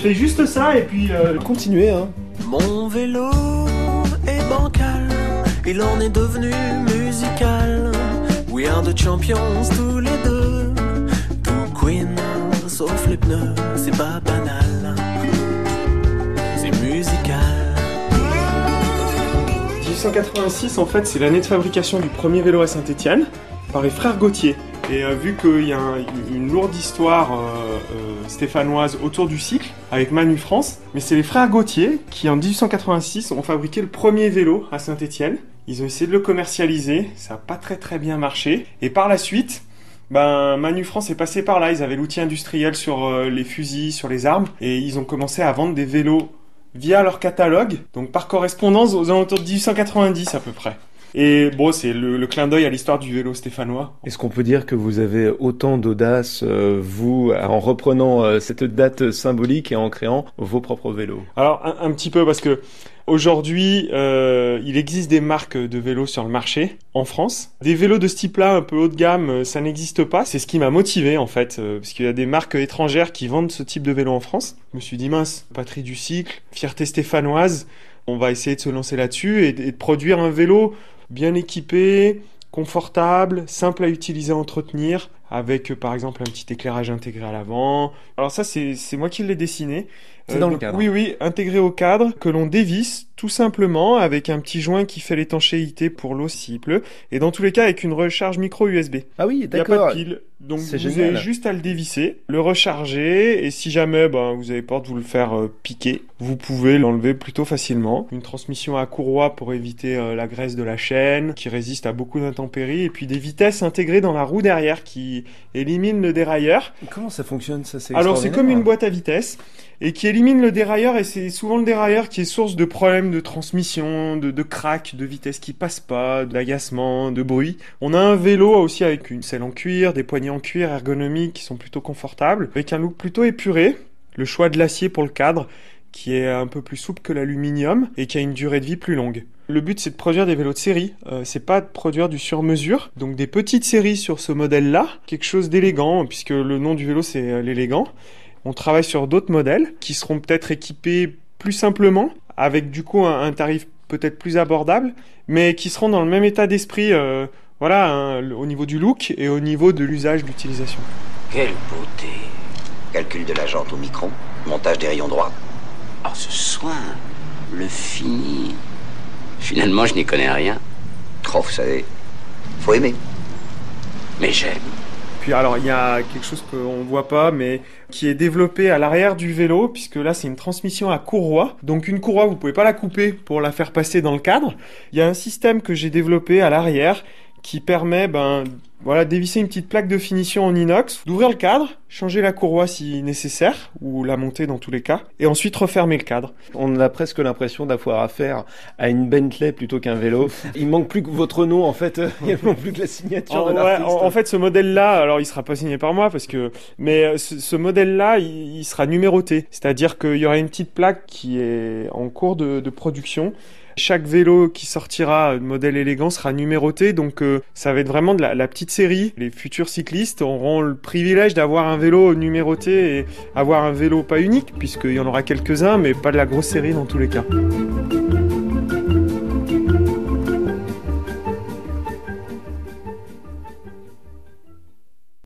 fait juste ça et puis euh, continuez. Hein. Mon vélo est bancal, il en est devenu musical. We are the champions tous les deux. Tout Queen, sauf les pneus, c'est pas banal. C'est musical. 1886 en fait c'est l'année de fabrication du premier vélo à Saint-Étienne par les frères Gauthier. Et euh, vu qu'il y a un- une lourde histoire euh, euh, stéphanoise autour du cycle avec Manu France, mais c'est les frères Gauthier qui en 1886 ont fabriqué le premier vélo à Saint-Étienne. Ils ont essayé de le commercialiser, ça n'a pas très très bien marché. Et par la suite, ben, Manu France est passé par là. Ils avaient l'outil industriel sur les fusils, sur les armes, et ils ont commencé à vendre des vélos via leur catalogue, donc par correspondance aux alentours de 1890 à peu près. Et bon, c'est le, le clin d'œil à l'histoire du vélo stéphanois. Est-ce qu'on peut dire que vous avez autant d'audace, euh, vous, en reprenant euh, cette date symbolique et en créant vos propres vélos? Alors un, un petit peu parce que aujourd'hui, euh, il existe des marques de vélos sur le marché en France. Des vélos de ce type-là, un peu haut de gamme, ça n'existe pas. C'est ce qui m'a motivé en fait, euh, parce qu'il y a des marques étrangères qui vendent ce type de vélo en France. Je me suis dit mince, patrie du cycle, fierté stéphanoise. On va essayer de se lancer là-dessus et, et de produire un vélo bien équipé, confortable, simple à utiliser, à entretenir, avec euh, par exemple un petit éclairage intégré à l'avant. Alors ça, c'est moi qui l'ai dessiné. C'est dans le donc, cadre. Oui, oui, intégré au cadre, que l'on dévisse tout simplement avec un petit joint qui fait l'étanchéité pour l'eau s'il pleut, et dans tous les cas avec une recharge micro USB. Ah oui, Il n'y a d'accord. pas de pile, donc vous génial. avez juste à le dévisser, le recharger, et si jamais ben, vous avez peur de vous le faire euh, piquer, vous pouvez l'enlever plutôt facilement. Une transmission à courroie pour éviter euh, la graisse de la chaîne, qui résiste à beaucoup d'intempéries, et puis des vitesses intégrées dans la roue derrière qui éliminent le dérailleur. Comment ça fonctionne ça c'est Alors c'est comme une boîte à vitesse et qui élimine le dérailleur et c'est souvent le dérailleur qui est source de problèmes de transmission, de, de crack, de vitesse qui passe pas, d'agacement, de bruit. On a un vélo aussi avec une selle en cuir, des poignées en cuir ergonomiques qui sont plutôt confortables, avec un look plutôt épuré, le choix de l'acier pour le cadre qui est un peu plus souple que l'aluminium et qui a une durée de vie plus longue. Le but c'est de produire des vélos de série, euh, c'est pas de produire du sur-mesure, donc des petites séries sur ce modèle-là, quelque chose d'élégant puisque le nom du vélo c'est euh, l'élégant. On travaille sur d'autres modèles qui seront peut-être équipés plus simplement, avec du coup un, tarif peut-être plus abordable, mais qui seront dans le même état d'esprit, euh, voilà, hein, au niveau du look et au niveau de l'usage d'utilisation. Quelle beauté. Calcul de la jante au micron, montage des rayons droits. Ce soin, le fini. Finalement, je n'y connais rien. Oh, vous savez, faut aimer. Mais j'aime. Puis alors il y a quelque chose qu'on voit pas, mais qui est développé à l'arrière du vélo, puisque là c'est une transmission à courroie. Donc une courroie, vous pouvez pas la couper pour la faire passer dans le cadre. Il y a un système que j'ai développé à l'arrière qui permet ben voilà dévisser une petite plaque de finition en inox, d'ouvrir le cadre, changer la courroie si nécessaire ou la monter dans tous les cas, et ensuite refermer le cadre. On a presque l'impression d'avoir affaire à une Bentley plutôt qu'un vélo. Il manque plus que votre nom en fait, il manque plus que la signature En, de ouais, en- en fait, ce modèle-là, alors il sera pas signé par moi parce que, mais euh, ce, ce modèle-là, il, il sera numéroté. C'est-à-dire qu'il y aura une petite plaque qui est en cours de, de production. Chaque vélo qui sortira de modèle élégant sera numéroté, donc euh, ça va être vraiment de la, la série. Les futurs cyclistes auront le privilège d'avoir un vélo numéroté et avoir un vélo pas unique, puisqu'il y en aura quelques-uns, mais pas de la grosse série dans tous les cas.